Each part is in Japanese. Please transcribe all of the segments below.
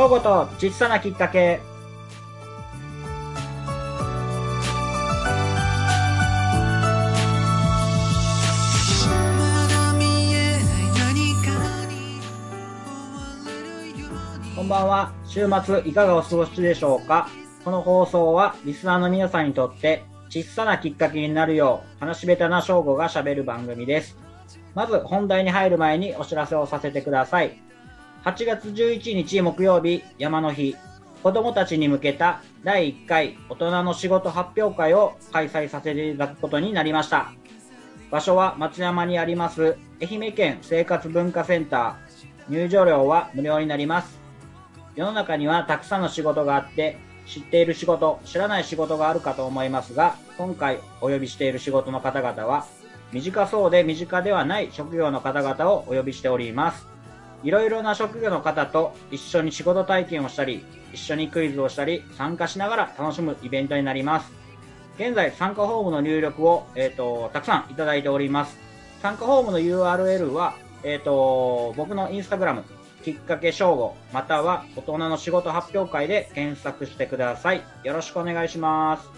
正午と小さなきっかけ。こんばんは。週末いかがお過ごしでしょうか？この放送はリスナーの皆さんにとって小さなきっかけになるよう話し下手な正午が喋る番組です。まず本題に入る前にお知らせをさせてください。8月11日木曜日山の日、子供たちに向けた第1回大人の仕事発表会を開催させていただくことになりました。場所は松山にあります愛媛県生活文化センター。入場料は無料になります。世の中にはたくさんの仕事があって、知っている仕事、知らない仕事があるかと思いますが、今回お呼びしている仕事の方々は、短そうで身近ではない職業の方々をお呼びしております。いろいろな職業の方と一緒に仕事体験をしたり、一緒にクイズをしたり、参加しながら楽しむイベントになります。現在、参加フォームの入力を、えっ、ー、と、たくさんいただいております。参加フォームの URL は、えっ、ー、と、僕のインスタグラム、きっかけ正午、または大人の仕事発表会で検索してください。よろしくお願いします。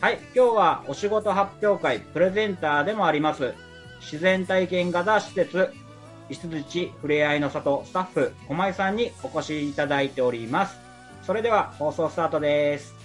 はい、今日はお仕事発表会プレゼンターでもあります、自然体験型施設、石槌ふれあいの里スタッフ、駒井さんにお越しいただいております。それでは放送スタートです。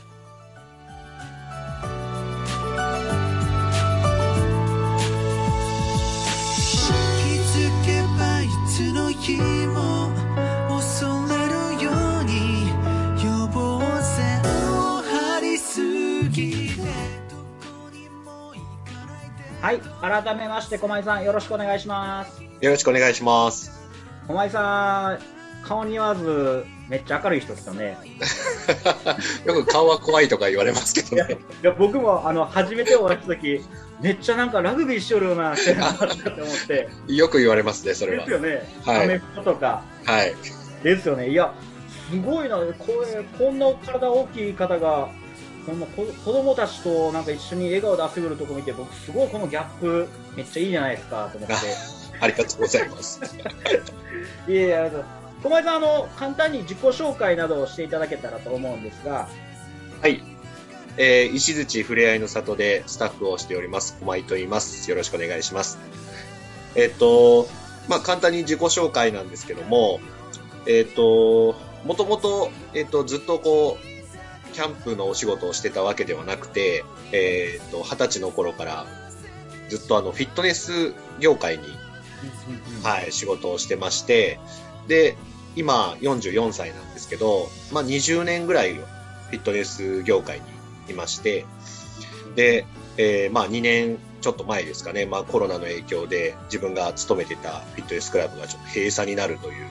はい改めまして駒井さんよろしくお願いしますよろしくお願いします。駒井さん顔にわずめっちゃ明るい人ですよね。よく顔は怖いとか言われますけどね。いや僕もあの初めてお会いした時めっちゃなんかラグビーしよるようなって 思って。よく言われますねそれは。ですよね、はい、アメフトとか。はい。ですよね。いやすごいなこれこんな体大きい方がこの子供たちとなんか一緒に笑顔で遊べるとこ見て僕すごいこのギャップめっちゃいいじゃないですかと思って ありがとうございます いやいや小前さんあの簡単に自己紹介などをしていただけたらと思うんですがはいえー、石槌ふれあいの里でスタッフをしております、駒井と言います。よろしくお願いします。えっ、ー、と、まあ、簡単に自己紹介なんですけども、えっ、ー、と、もともと、えっ、と、ずっとこう、キャンプのお仕事をしてたわけではなくて、えっ、と、二十歳の頃からずっとあの、フィットネス業界に、はい、仕事をしてまして、で、今44歳なんですけど、まあ、20年ぐらいフィットネス業界にいまして、で、えー、まあ2年ちょっと前ですかね、まあコロナの影響で自分が勤めてたフィットネスクラブがちょっと閉鎖になるという、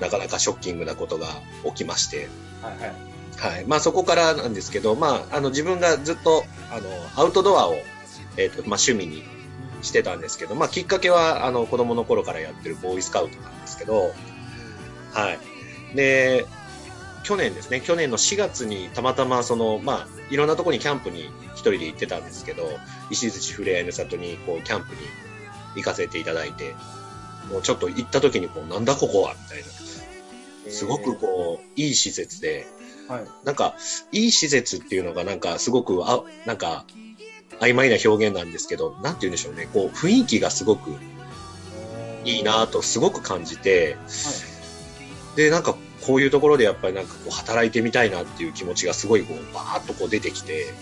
なかなかショッキングなことが起きまして、はいはい。はい。まあそこからなんですけど、まああの自分がずっとあのアウトドアを、えっ、ー、と、まあ趣味にしてたんですけど、まあきっかけはあの子供の頃からやってるボーイスカウトなんですけど、はい。で、去年ですね、去年の4月にたまたまその、まあ、いろんなところにキャンプに一人で行ってたんですけど、石槌ふれあいの里にこうキャンプに行かせていただいて、もうちょっと行った時にこう、なんだここはみたいな。すごくこう、いい施設で、はい、なんか、いい施設っていうのがなんかすごく、あ、なんか、曖昧な表現なんですけど、なんて言うんでしょうね、こう、雰囲気がすごくいいなとすごく感じて、はい、で、なんかこういうところでやっぱりなんかこう働いてみたいなっていう気持ちがすごいこうバーッとこう出てきて、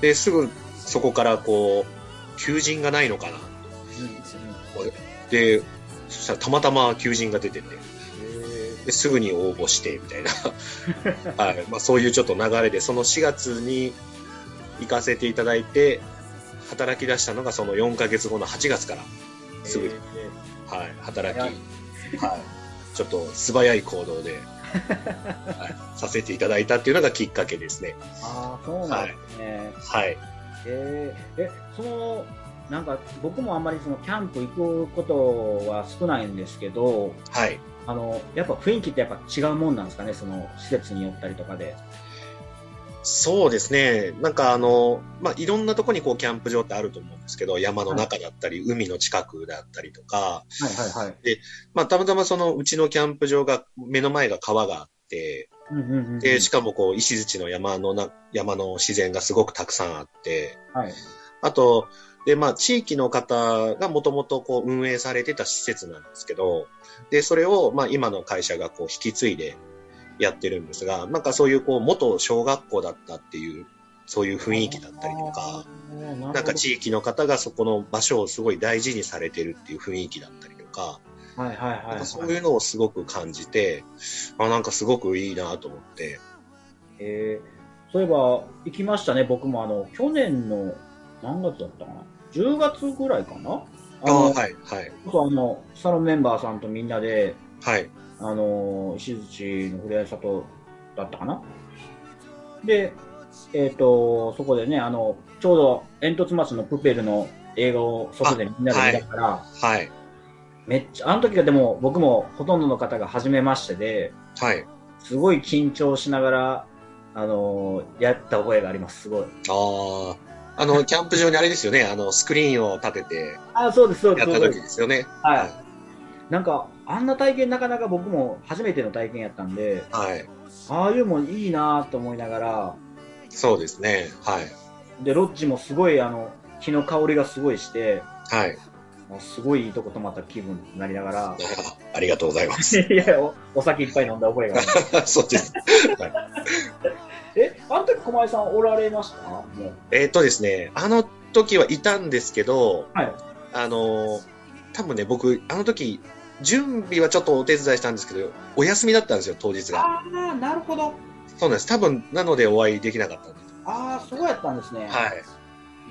で、すぐそこからこう、求人がないのかな。で、そしたらたまたま求人が出てて、ですぐに応募してみたいな、はい。まあ、そういうちょっと流れで、その4月に行かせていただいて、働き出したのがその4ヶ月後の8月からすぐに、はい、働き、はい、ちょっと素早い行動で、はい、させていただいたっていうのがきっかけですね。ああ、そうなんですね。はい。えー、え、その、なんか僕もあんまりそのキャンプ行くことは少ないんですけど、はい。あの、やっぱ雰囲気ってやっぱ違うもんなんですかね、その施設によったりとかで。そうですね。なんかあの、まあ、いろんなとこにこうキャンプ場ってあると思うんですけど、山の中だったり、海の近くだったりとか、はいはいはい。まあ、たまたまそのうちのキャンプ場が、目の前が川があって、うんうんうんうんで、しかもこう、石槌の山のな、山の自然がすごくたくさんあって、はい。あと、で、まあ、地域の方がもともとこう、運営されてた施設なんですけど、で、それを、まあ、今の会社がこう、引き継いでやってるんですが、なんかそういうこう、元小学校だったっていう、そういう雰囲気だったりとか、なんか地域の方がそこの場所をすごい大事にされてるっていう雰囲気だったりとか、はいはいはい、はい。そういうのをすごく感じて、あなんかすごくいいなと思って、えー、そういえば、行きましたね、僕もあの、去年の、何月だったかな ?10 月ぐらいかな？あの、あ、はい、はい、そうあの、サロンメンバーさんとみんなで、はい、あの、石槌のふれあい里だったかな？で、えっ、と、そこでね、あの、ちょうど煙突町のプペルの映画を外でみんなで見たから、はい、めっちゃ、あの時はでも僕もほとんどの方が初めましてで、はい。すごい緊張しながら、あのやった覚えがあります、すごい。ああ、あの、キャンプ場にあれですよね、あの、スクリーンを立ててあ、そうです、そうです。やった時ですよね。はい。なんか、あんな体験なかなか僕も初めての体験やったんで、はい。ああいうもんいいなと思いながら、そうですね。はい。で、ロッジもすごい、あの、木の香りがすごいして、はい。もうすごいいいとこ泊まった気分になりながらあ、ありがとうございます。いやお、お酒いっぱい飲んだ覚えが。そうです。え、あの時駒井さんおられました？えーっとですね、あの時はいたんですけど、はい。あのー多分ね、僕、あの時、準備はちょっとお手伝いしたんですけど、お休みだったんですよ、当日が。ああ、なるほど。そうなんです。多分、なのでお会いできなかったんです。ああ、そうやったんですね。はい。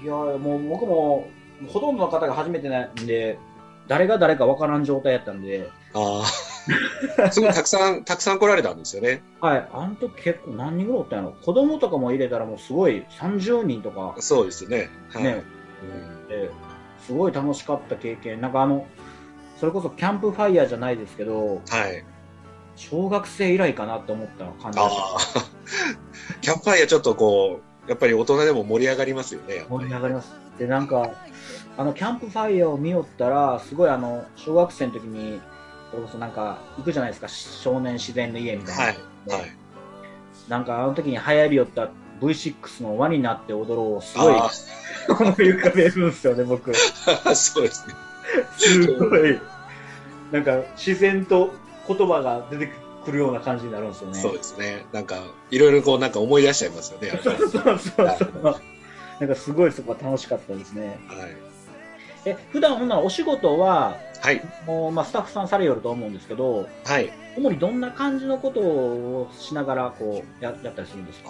いやーもう僕も、ほとんどの方が初めてなんで、誰が誰かわからん状態やったんで、ああ。すごいたくさん、たくさん来られたんですよね。はい、あの時結構何人ぐらいおったんやろ？子供とかも入れたらもうすごい30人とかそうですね。はい。ね、うんですごい楽しかった経験。なんかあの、それこそキャンプファイヤーじゃないですけど、はい。小学生以来かなって思った感じでああ。キャンプファイヤーちょっとこう、やっぱり大人でも盛り上がりますよね。盛り上がります。で、なんか、あの、キャンプファイヤーを見よったら、すごいあの、小学生の時に、それこそなんか、行くじゃないですか、少年自然の家みたいな。はい。はい。なんかあの時に流行りよった V6 の輪になって踊ろうをすごいあ思 い浮かべるんですよね、僕。あ、そうですね。すごい。なんか自然と言葉が出てくるような感じになるんですよね。そうですね。なんか、いろいろこう、なんか思い出しちゃいますよね。そうそうそう。なんかすごいそこは楽しかったですね。はい。え、普段ほんならお仕事は、はい。もう、まあ、スタッフさんされよると思うんですけど、はい。主にどんな感じのことをしながら、こう、ややったりするんですか？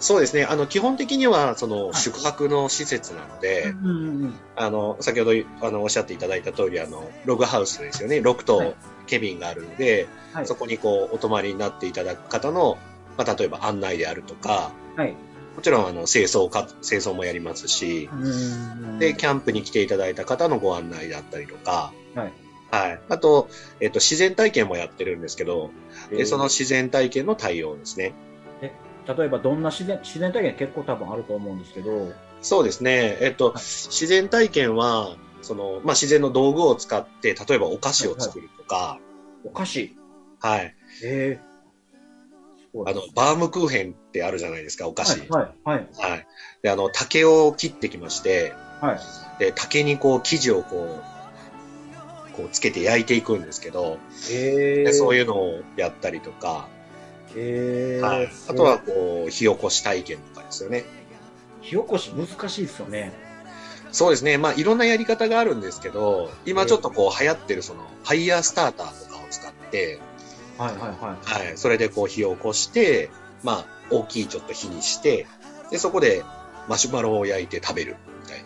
そうですね。あの、基本的には、その、い宿泊の施設なので、うんうんうん。あの、先ほど、あの、おっしゃっていただいた通り、あの、ログハウスですよね。ロクはいとケビンがあるので、はい。そこにこう、お泊まりになっていただく方の、まあ、例えば案内であるとか、はい。もちろん、あの、清掃か、清掃もやりますし、うんうんうんで、キャンプに来ていただいた方のご案内だったりとか、はい。はい。あと、えっと、自然体験もやってるんですけど、で、えーその自然体験の対応ですね。例えばどんな自然、自然体験結構多分あると思うんですけど、そうですね。えっと、自然体験は、その、まあ、自然の道具を使って、例えばお菓子を作るとか、お菓子。はい。ええすごいあの、バームクーヘンってあるじゃないですか、お菓子。はい、はい、はい。で、あの、竹を切ってきまして、はい。で、竹にこう、生地をこう、こう、つけて焼いていくんですけど、えでそうう。いうのをやったりとか、ええはい。あとは、、こう、火起こし体験とかですよね。火起こし難しいですよね。そうですね。まあ、いろんなやり方があるんですけど、今ちょっとこう、流行ってるその、ファイヤースターターとかを使って、はい、はい、はい。はい。それでこう、火を起こして、まあ、大きいちょっと火にして、で、そこでマシュマロを焼いて食べるみたいな。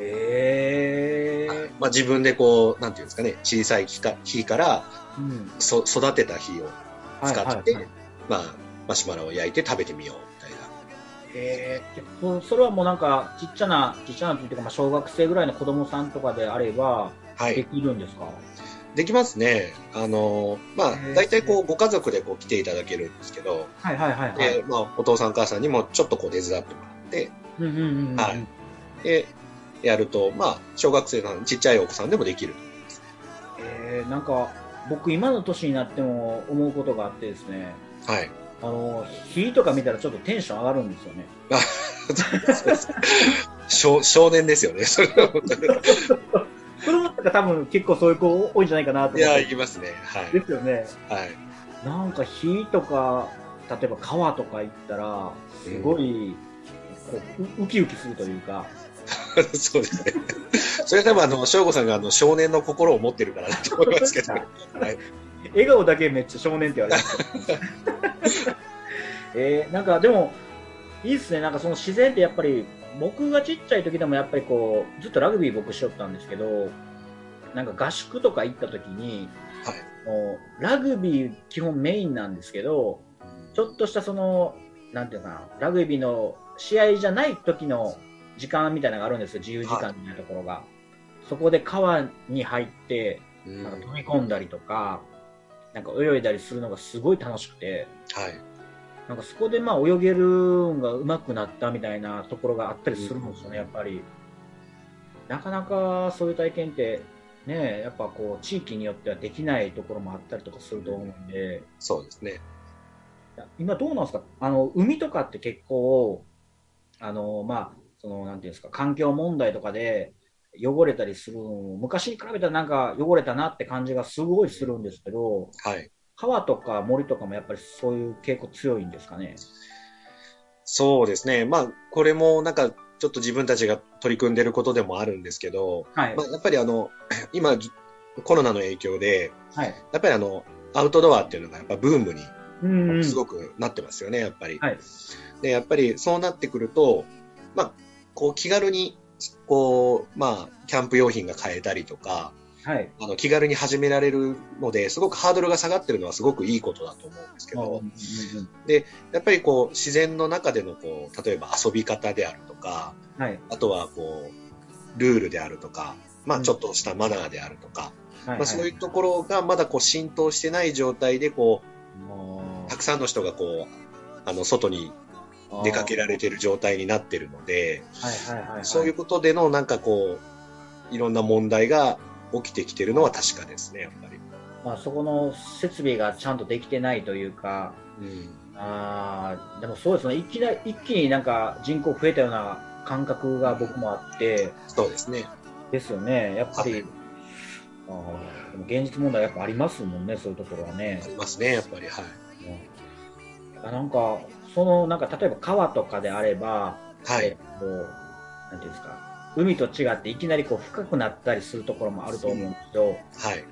ええまあ、自分でこう、なんていうんですかね、小さい火か火からうん。そ育てた火をはい、使って、はいはいまあ、マシュマロを焼いて食べてみようみたいな。ええそそれはもうなんか、ちっちゃな、ちっちゃなっていうか、まあ、小学生ぐらいの子供さんとかであれば、はい。できるんですか？できますね。あの、まあ大体こう、ご家族でこう来ていただけるんですけど、はいはいはいはい。で、まあ、お父さんお母さんにもちょっとこう手伝ってもらって、うんうんうんうん。はいで、やると、まあ、小学生のちっちゃいお子さんでもできる。えー、なんか、僕今の年になっても思うことがあってですね、はい。あの、火とか見たらちょっとテンション上がるんですよね。少少年ですよね、それは本当に。子供とか多分結構そういう子多いんじゃないかなといや、思って。いきますね。はい。ですよね。はい。なんか火とか、例えば川とか行ったら、すごい、こう、ウウキウキするというか、そうですね。それは多分、あの、翔吾さんがあの少年の心を持ってるからだと思いますけど。はい。笑顔だけめっちゃ少年って言われます。えー、なんかでも、いいっすね。なんかその自然ってやっぱり、僕がちっちゃい時でもやっぱりこう、ずっとラグビー僕しよったんですけど、なんか合宿とか行った時に、はい。もうラグビー基本メインなんですけど、ちょっとしたその、なんていうかな、ラグビーの試合じゃない時の時間みたいなのがあるんですよ、自由時間みたいなところが。そこで川に入って、うんなんか飛び込んだりとか、なんか泳いだりするのがすごい楽しくて、はい。なんかそこでまあ泳げるのが上手くなったみたいなところがあったりするんですよね、やっぱり。なかなかそういう体験って、ね、やっぱこう地域によってはできないところもあったりとかすると思うんで、そうですね。今どうなんですか？あの、海とかって結構、あの、まあ、その、なんていうんですか、環境問題とかで汚れたりするのも昔に比べたらなんか汚れたなって感じがすごいするんですけど、はい。川とか森とかもやっぱりそういう傾向強いんですかね？そうですね。まあ、これもなんか、ちょっと自分たちが取り組んでることでもあるんですけど、はいま。あ、やっぱりあの、今、コロナの影響で、はい。やっぱりあの、アウトドアっていうのがやっぱブームに。すごくなってますよね、やっぱり。はい。で、やっぱりそうなってくると、まあ、こう気軽に、こう、まあ、キャンプ用品が買えたりとか、はい。あの、気軽に始められるので、すごくハードルが下がってるのはすごくいいことだと思うんですけど、うんうんうんやっぱりこう、自然の中でのこう、例えば遊び方であるとか、はい。あとはこう、ルールであるとか、まあ、ちょっとしたマナーであるとか、はい。まあ、そういうところがまだこう、浸透してない状態で、こもう、たくさんの人がこう、あの、外にう出かけられてる状態になってるので、はいはいはいはい。そういうことでのなんかこう、いろんな問題が起きてきてるのは確かですね、やっぱり。まあ、そこの設備がちゃんとできてないというか、うん。ああ、でもそうですね。いきなり、一気になんか人口増えたような感覚が僕もあって、そうですね。ですよね。やっぱり、はいあーでも現実問題やっぱありますもんね、そういうところはねあ。りますね、やっぱり。はい。あなんか、その、なんか、例えば川とかであれば、はい。えっと、なんていうんですか、海と違っていきなりこう深くなったりするところもあると思うんですけど、はい。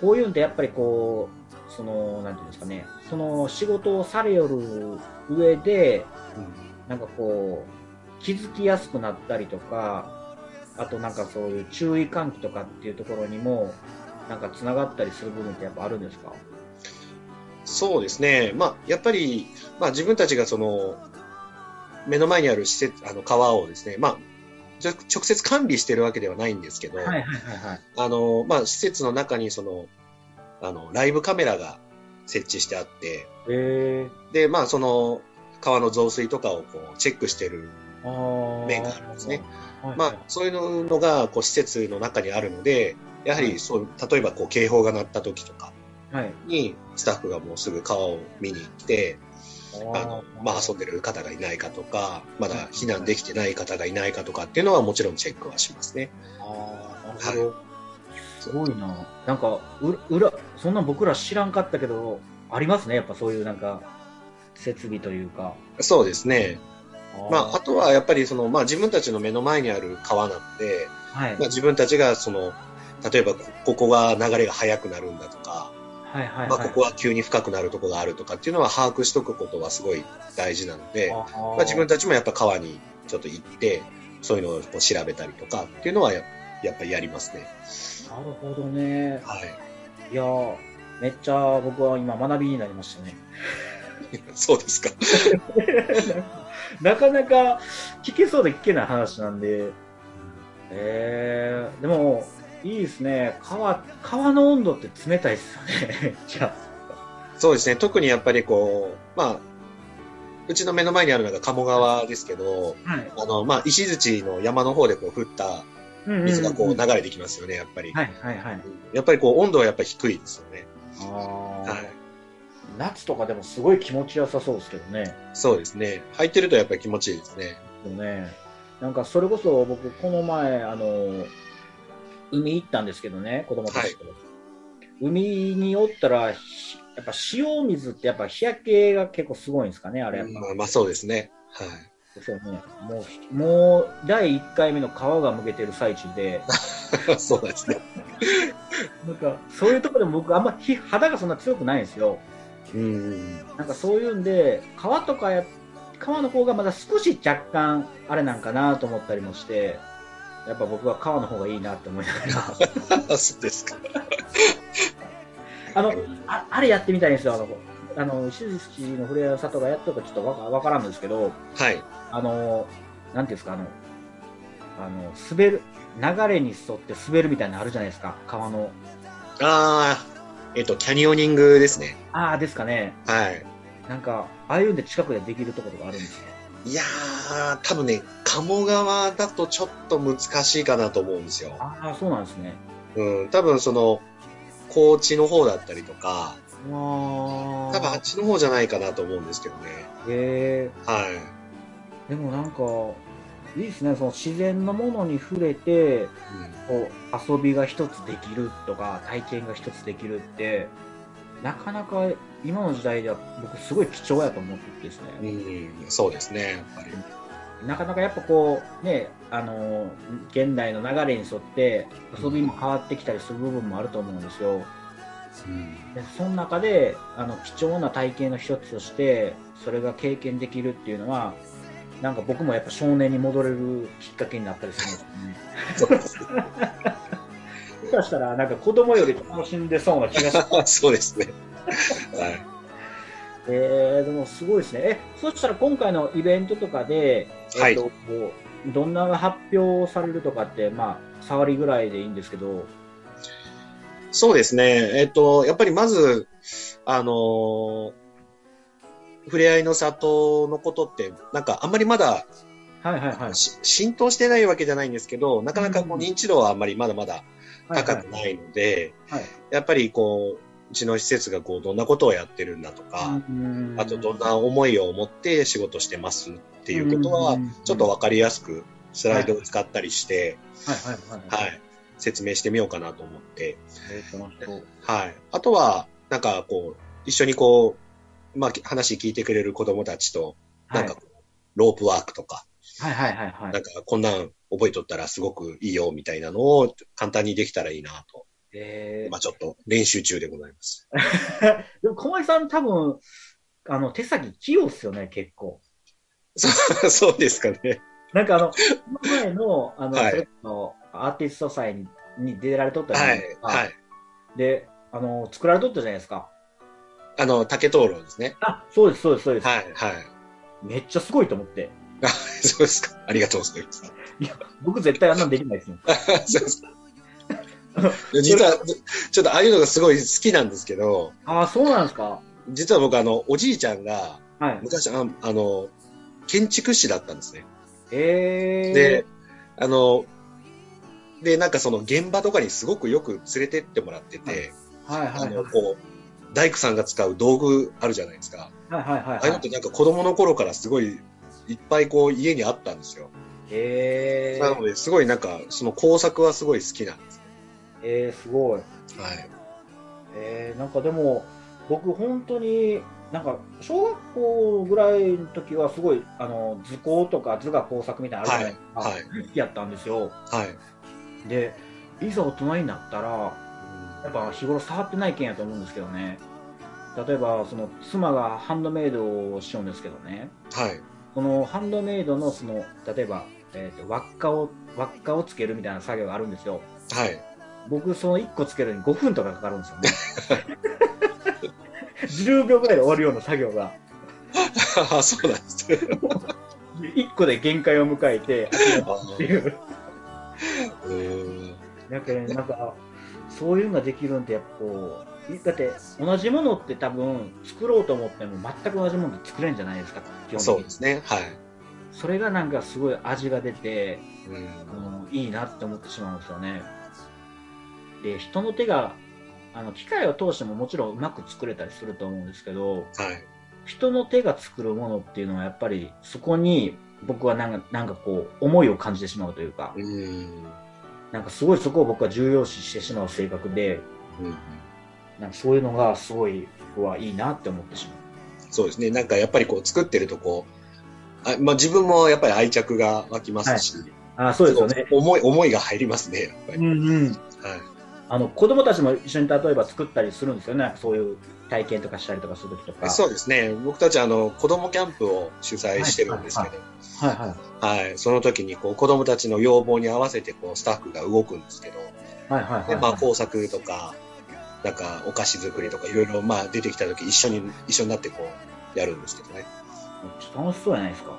こういうんってやっぱりこう、その、なんていうんですかね、その仕事をされよる上で、なんかこう、気づきやすくなったりとか、あとなんかそういう注意喚起とかっていうところにも、なんか繋がったりする部分ってやっぱあるんですか？そうですね。まあ、やっぱり、まあ自分たちがその、目の前にある施設、あの川をですね、まあ、直接管理してるわけではないんですけど、はいはいはいはい。あの、まあ、施設の中にその、あの、ライブカメラが設置してあって、えで、まあ、その、川の増水とかをこう、チェックしてる、面があるんですね。はいまあ、そういうのが、こう、施設の中にあるので、やはり、そう、例えば、こう、警報が鳴った時とかはい。に、スタッフがもうすぐ川を見に行って、あの、まあ、遊んででる方がいないかとか、まだ避難できてない方がいないかとかっていうのはもちろんチェックはしますね。ああ、なるほど。すごいな。なんか、う裏、そんなん僕ら知らんかったけど、ありますね。やっぱそういうなんか、設備というか。そうですね。まあ、あとはやっぱりその、まあ自分たちの目の前にある川なので、はい。まあ自分たちがその、例えばこここが流れが速くなるんだとか、はいはいはい。まあここは急に深くなるとこがあるとかっていうのは把握しとくことはすごい大事なので、まあ自分たちもやっぱ川にちょっと行って、そういうのをこう調べたりとかっていうのはややっぱりやりますね。なるほどね。はい。いやーめっちゃ僕は今学びになりましたね。そうですか。なかなか聞けそうで聞けない話なんで、えー、でも、いいですね。川、川の温度って冷たいですよね。じゃそうですね。特にやっぱりこう、まあ、うちの目の前にあるのが鴨川ですけど、あ。はい。あの、まあ、石槌の山の方でこう降った水がこう流れてきますよね、やっぱり。はいはいはい。やっぱりこう温度はやっぱり低いですよね。ああ、はい。夏とかでもすごい気持ちよさそうですけどね。そうですね。入ってるとやっぱり気持ちいいですね。でもね、なんかそれこそ僕、この前、あの、海行ったんですけどね、子供たちと。海におったら、ひやっぱ塩水ってやっぱ日焼けが結構すごいんですかね、あれやっぱ。まあ、まあそうですね。はい。ですよね。もう、もう、第1回目の皮がむけてる最中で、そうですね。なんか、そういうところでも僕、あんまひ肌がそんな強くないんですよ。うん。なんかそういうんで、皮とかや、皮の方がまだ少し若干、あれなんかなと思ったりもして、やっぱ僕は皮の方がいいなって思いながら。そうですか。あの、ああれやってみたいんですよ。あの、あの、石槌の古谷里がやったかちょっとわかわからんのですけど、はい。あの、なんていうんですか、あの、あの、滑る、流れに沿って滑るみたいなのあるじゃないですか、川の。ああ、えっと、キャニオニングですね。ああ、ですかね。はい。なんか、ああいうんで近くでできるところがあるんですか？いやー、多分ね、鴨川だとちょっと難しいかなと思うんですよ。ああ、そうなんですね。うん、多分その、高知の方だったりとか、うわ多分あっちの方じゃないかなと思うんですけどね。へえはい。でもなんか、いいですね、その自然のものに触れて、うんこう遊びが一つできるとか、体験が一つできるって、なかなか今の時代では僕すごい貴重やと思っててですね。うん、そうですね、やっぱり。なかなかやっぱこう、ね、あの、現代の流れに沿って遊びも変わってきたりする部分もあると思うんですよ。うん、でその中で、あの、貴重な体験の一つとして、それが経験できるっていうのは、なんか僕もやっぱ少年に戻れるきっかけになったりするんですよね。かしたら、なんか子供より楽しんでそうな気がし そうですね。はい。えー、でもすごいですね。え、そしたら今回のイベントとかで、えっ、と、こうどんな発表されるとかって、まあ、触りぐらいでいいんですけど、そうですね。えっと、やっぱりまず、あのー触れ合いの里のことって、なんかあんまりまだはいはいはい。し浸透してないわけじゃないんですけど、なかなかこううん認知度はあんまりまだまだ高くないので、はい。やっぱりこう、うちの施設がこう、どんなことをやってるんだとか、うん。あとどんな思いを持って仕事してますっていうことはうん、ちょっとわかりやすくスライドを使ったりして、はい。はい。はい。はい、説明してみようかなと思って、はい。あとは、なんかこう、一緒にこう、まあ話聞いてくれる子供たちと、はないんかこう、ロープワークとか、はい。はい。はい。はい。なんかこんなん覚えとったらすごくいいよみたいなのを簡単にできたらいいなと、えまあちょっと練習中でございます。ー、でも小林さん多分、あの、手先器用っすよね、結構。そうそうですかね。なんかあの、前の、あの、はいそれこそアーティスト祭にに出られとったじゃはいないです。か。はい。で、あの、作られとったじゃないですか。あの、竹灯籠ですね。あ、そうです、そうです、そうです。はい、はい。めっちゃすごいと思って。あ、そうですか。ありがとうございます。僕絶対あんなんできないですもん。そうですか。実は、ちょっとああいうのがすごい好きなんですけど、ああ、そうなんですか。実は僕あの、おじいちゃんが、はい。昔ああの、建築士だったんですね。えー。で、あの、で、なんかその現場とかにすごくよく連れてってもらってて、はいはいはい。あの、こう、大工さんが使う道具あるじゃないですか。はいはいはいああいうのってなんか子供の頃からすごいいっぱいこう家にあったんですよ。えー。なので、すごいなんか、その工作はすごい好きなんです。えー、すごい。はい。えー、なんかでも、僕本当に、なんか、小学校ぐらいの時はすごい、あの、図工とか図画工作みたいなのあるじゃないですか。はい好きやったんですよ。はい。で、いざ大人になったら、やっぱ日頃触ってない件やと思うんですけどね。例えば、その、妻がハンドメイドをしようんですけどね。はい。このハンドメイドの、その、例えば、えっ、と、輪っかを、輪っかをつけるみたいな作業があるんですよ。はい。僕、その1個つけるのに5分とかかかるんですよね。10秒ぐらいで終わるような作業が、あ そうなんですね。1個で限界を迎えて、っていう。だけど、なんか、そういうのができるんって、やっぱこう、だって、同じものって多分、作ろうと思っても全く同じものって作れるんじゃないですか、基本的に。そうですね。はい。それがなんかすごい味が出て、うん。いいなって思ってしまうんですよね。で、人の手が、あの、機械を通してももちろんうまく作れたりすると思うんですけど、はい。人の手が作るものっていうのはやっぱりそこに僕はなんかなんかこう思いを感じてしまうというか、うん。なんかすごいそこを僕は重要視してしまう性格で、うん。なんかそういうのがすごい僕はいいなって思ってしまう。そうですね。なんかやっぱりこう作ってるとこう、あまあ自分もやっぱり愛着が湧きますし、あそうですよね。思い、思いが入りますね、やっぱり。うんうん。はい。あの子供たちも一緒に例えば作ったりするんですよね。そういう体験とかしたりとかするときとか。そうですね。僕たちあの、子供キャンプを主催してるんですけど、はいはい。はい。その時にこう子供たちの要望に合わせてこうスタッフが動くんですけど、はいはいはい。で、まあ工作とか、なんかお菓子作りとかいろいろまあ出てきた時一緒に、一緒になってこうやるんですけどね。楽しそうじゃないですか。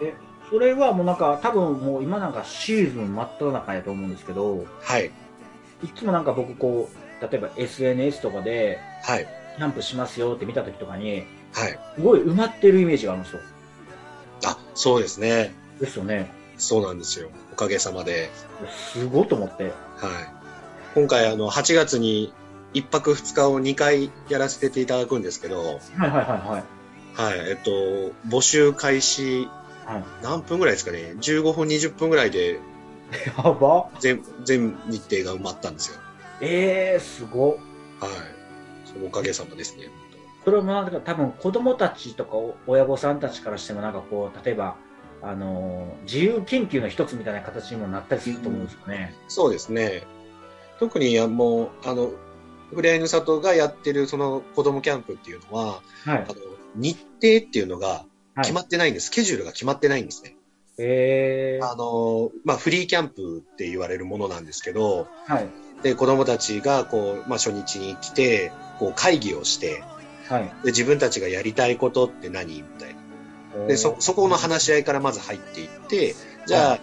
え、それはもうなんか多分もう今なんかシーズン真っ只中やと思うんですけど、はい。いつもなんか僕こう、例えば SNS とかではい。キャンプしますよって見た時とかに、はい。すごい埋まってるイメージがあるんですよ。あ、そうですね。ですよね。そうなんですよ。おかげさまで。すごいと思って。はい。今回あの、8月に1泊2日を2回やらせていただくんですけど、はいはいはいはい。はい。えっと、募集開始はい、何分ぐらいですかね？15分、20分ぐらいでやば。全、全日程が埋まったんですよ。えー、すご。はい。そのおかげさまですね。それもなんか多分子供たちとか親御さんたちからしてもなんかこう、例えば、あのー自由研究の一つみたいな形にもなったりすると思うんですよね。そうですね。特にあもう、あの、ふれあいの里がやってるその子供キャンプっていうのは、はいあ。の、日程っていうのがはい決まってないんです。スケジュールが決まってないんですね。えー、あの、まあ、フリーキャンプって言われるものなんですけど、はい。で、子供たちがこう、まあ、初日に来て、こう会議をして、はい。で、自分たちがやりたいことって何みたいな。で、そ、そこの話し合いからまず入っていって、じゃあ、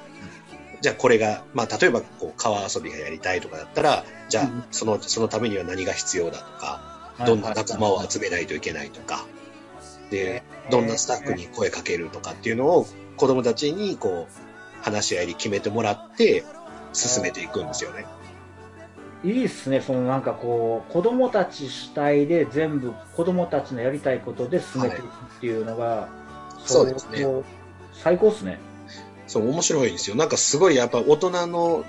じゃあこれが、まあ、例えば、こう、川遊びがやりたいとかだったら、じゃあうん、その、そのためには何が必要だとか、どんな仲間を集めないといけないとか、で、どんなスタッフに声かけるとかっていうのを、子供たちに、こう、話し合いに決めてもらって、進めていくんですよね。いいっすね、そのなんかこう、子供たち主体で全部子供たちのやりたいことで進めていくっていうのが、そうですね。最高っすね。そう、面白いですよ。なんかすごいやっぱ大人の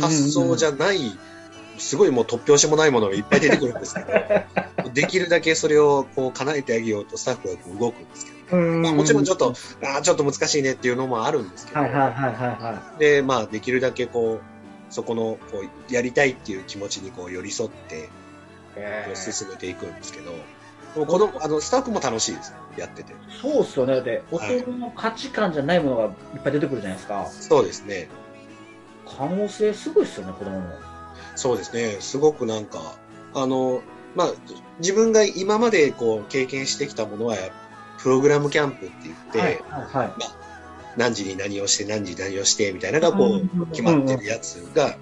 発想じゃ、ゃない、すごいもう突拍子もないものがいっぱい出てくるんですけど、できるだけそれをこう叶えてあげようとスタッフがこう動くんですけど、うんまあ、もちろんちょっと、あーちょっと難しいねっていうのもあるんですけど、はいはいはいはい。はで、まあできるだけこう、そこのこうやりたいっていう気持ちにこう寄り添って進めていくんですけど、子供あのスタッフも楽しいですね、やってて。そうっすよね。で、大はい人の価値観じゃないものがいっぱい出てくるじゃないですか。そうですね。可能性すごいっすよね、子供も。そうですね。すごくなんか、あの、まあ、自分が今までこう経験してきたものは、プログラムキャンプって言って、はいはいはい。何時に何をして何時に何をしてみたいなのがこう決まってるやつが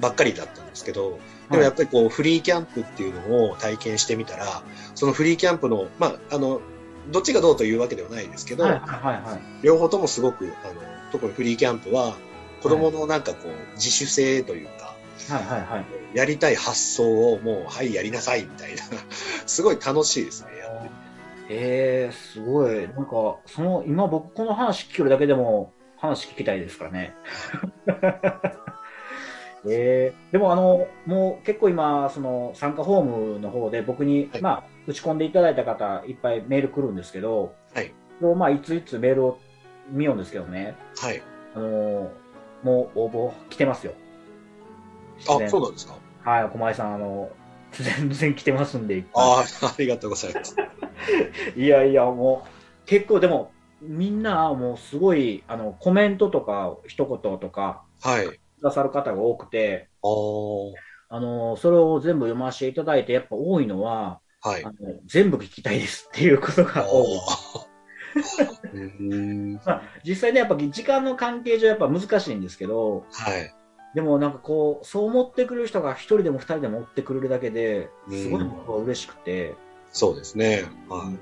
ばっかりだったんですけど、でもやっぱりこうフリーキャンプっていうのを体験してみたら、そのフリーキャンプの、まあ、あの、どっちがどうというわけではないですけど、はいはいはい。両方ともすごく、あの、特にフリーキャンプは子供のなんかこう自主性というか、はいはいはい。やりたい発想をもう、はい、やりなさいみたいな、すごい楽しいですね。えー、すごい。なんか、その、今僕この話聞けるだけでも話聞きたいですからね。えー、でもあの、もう結構今、その参加フォームの方で僕に、はいまあ、打ち込んでいただいた方、いっぱいメール来るんですけど、はい。もうまあ、いついつメールを見ようんですけどね、はい。あのもう応募来てますよ。あ、ねそうなんですか？はい、小前さん、あの、全然来てますんで、ああ、ありがとうございます。いやいや、もう、結構でも、みんなもうすごい、あの、コメントとか、一言とか、はい。くださる方が多くて、あの、それを全部読ませていただいて、やっぱ多いのは、はいあ。の全部聞きたいですっていうことが多い。まあ、実際ね、やっぱ時間の関係上やっぱ難しいんですけど、はい。でもなんかこう、そう思ってくれる人が一人でも二人でも追ってくれるだけで、すごい僕は嬉しくて。そうですね。は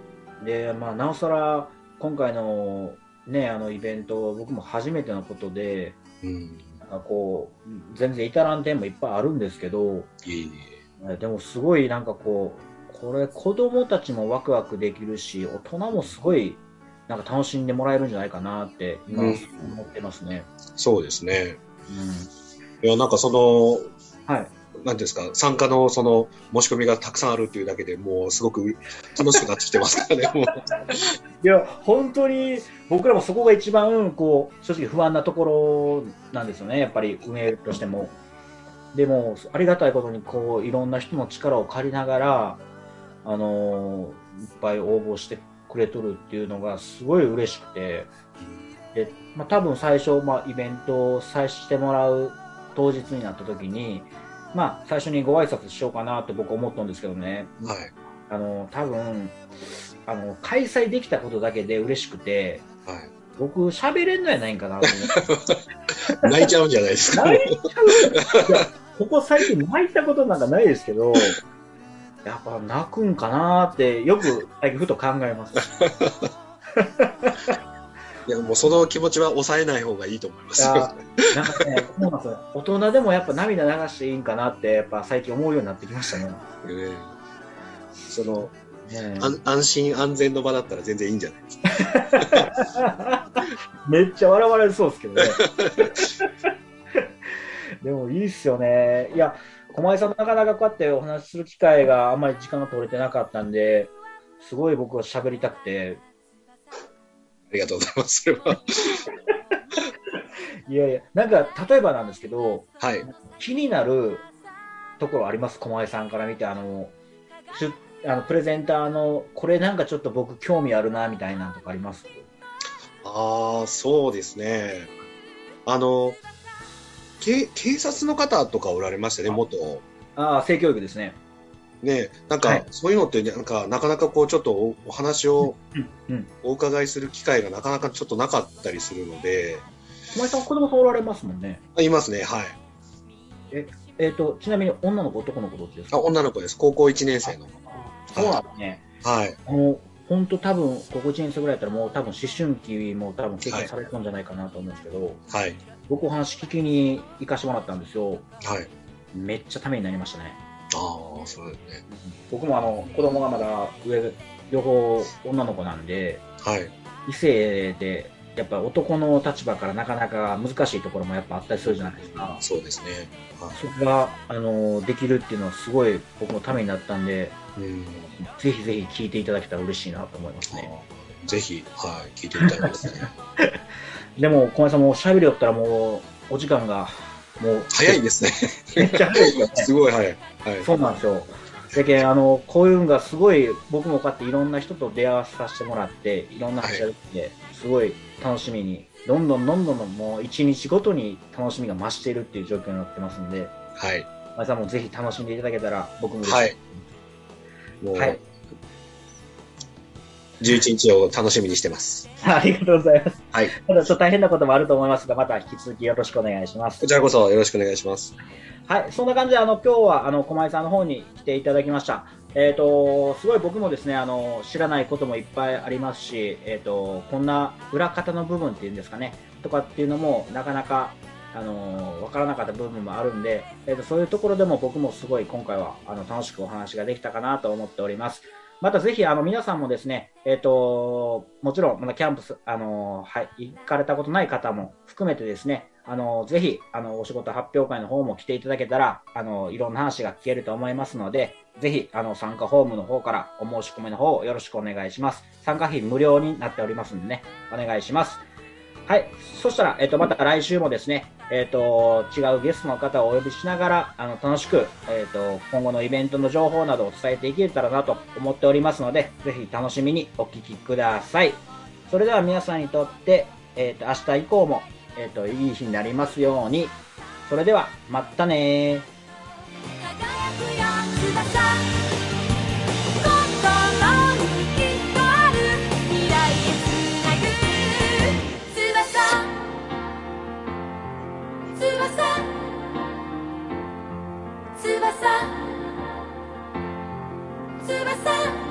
い。で、まあ、なおさら、今回のね、あのイベント、僕も初めてのことで、うんかこう、全然至らん点もいっぱいあるんですけど、いいでもすごいなんかこう、これ子供たちもワクワクできるし、大人もすごいなんか楽しんでもらえるんじゃないかなって今思ってますね。うん、そうですね。うん、いや、なんかその、はい。なんですか、参加のその申し込みがたくさんあるっていうだけでもうすごく楽しくなってきてますからね、いや、本当に僕らもそこが一番、こう、正直不安なところなんですよね、やっぱり運営としても。でも、ありがたいことに、こう、いろんな人の力を借りながら、あのいっぱい応募してくれとるっていうのがすごい嬉しくて、で、まあ、多分最初、まあ、イベントをさしてもらう当日になった時に、まあ、最初にご挨拶しようかなって僕思ったんですけどね。はい。あの、多分、あの、開催できたことだけで嬉しくて、はい。僕、喋れんのやないんかな 泣いちゃうんじゃないですか。泣いちゃう。ここ最近泣いたことなんかないですけど、やっぱ泣くんかなってよく最近ふと考えます。いや、もうその気持ちは抑えない方がいいと思います。なんかね、そうなんですよ。大人でもやっぱ涙流していいんかなって、やっぱ最近思うようになってきましたね。えー、その、ね、安心安全の場だったら全然いいんじゃないですか。めっちゃ笑われそうですけどね。でもいいっすよね。いや、駒井さんなかなかこうやってお話しする機会があんまり時間が取れてなかったんで、すごい僕は喋りたくて、ありがとうございます。それは。いやいや、なんか、例えばなんですけど、はい。気になるところあります？駒井さんから見て、あの、あのプレゼンターの、これなんかちょっと僕興味あるな、みたいなとかあります？ああ、そうですね。あの、警警察の方とかおられましたね、元。ああ、性教育ですね。ね、なんか、そういうのって、なんか、なかなかこう、ちょっとおお話をお伺いする機会がなかなかちょっとなかったりするので。お前さん、子供さんおられますもんね。いますね、はい。え、えっ、ー、と、ちなみに女の子、男の子どっちですか？あ、女の子です。高校1年生の。そうなんですね。はい。あの、本当多分、高校1年生ぐらいだったらもう多分思春期も多分経験されてるんじゃないかなと思うんですけど、はい。僕お話聞きに行かしてもらったんですよ。はい。めっちゃためになりましたね。ああ、そうですね。僕もあの、子供がまだ上、両方女の子なんで、はい。異性で、やっぱ男の立場からなかなか難しいところもやっぱあったりするじゃないですか。そうですね。はい、そこが、あの、できるっていうのはすごい僕のためになったんで、うん、ぜひぜひ聞いていただけたら嬉しいなと思いますね。ぜひ、はい、聞いてみたいですね。でも、小林さんも喋りよったらもう、お時間がもう。早いですね。めっちゃ早いね。すごい早い。はい。そうなんですよ。だけあの、こういうのがすごい、僕もこうやっていろんな人と出会わさせてもらって、いろんな話ができて、すごい楽しみに、どんどんどんどんもう一日ごとに楽しみが増しているっていう状況になってますんで、はい。まさんもぜひ楽しんでいただけたら、僕もはい。はい。11日を楽しみにしてます。ありがとうございます。はい。ただちょっと大変なこともあると思いますが、また引き続きよろしくお願いします。こちらこそよろしくお願いします。はい、そんな感じで、あの、今日は、あの、駒井さんの方に来ていただきました。えっ、ー、と、すごい僕もですね、あの、知らないこともいっぱいありますし、えっ、ー、と、こんな裏方の部分っていうんですかね、とかっていうのも、なかなか、あの、わからなかった部分もあるんで、えっ、ー、と、そういうところでも僕もすごい今回は、あの、楽しくお話ができたかなと思っております。またぜひ、あの、皆さんもですね、えっ、と、もちろん、まだキャンプス、あの、はい、行かれたことない方も含めてですね、あの、ぜひ、あの、お仕事発表会の方も来ていただけたら、あの、いろんな話が聞けると思いますので、ぜひ、あの、参加ホームの方からお申し込みの方をよろしくお願いします。参加費無料になっておりますんでね、お願いします。はい、そしたら、えっと、また来週もですね、えっと、違うゲストの方をお呼びしながら、あの、楽しく、えっと、今後のイベントの情報などを伝えていけたらなと思っておりますので、ぜひ楽しみにお聴きください。それでは皆さんにとって、えっと、明日以降も、えっと、いい日になりますように。それでは、またね翼。翼。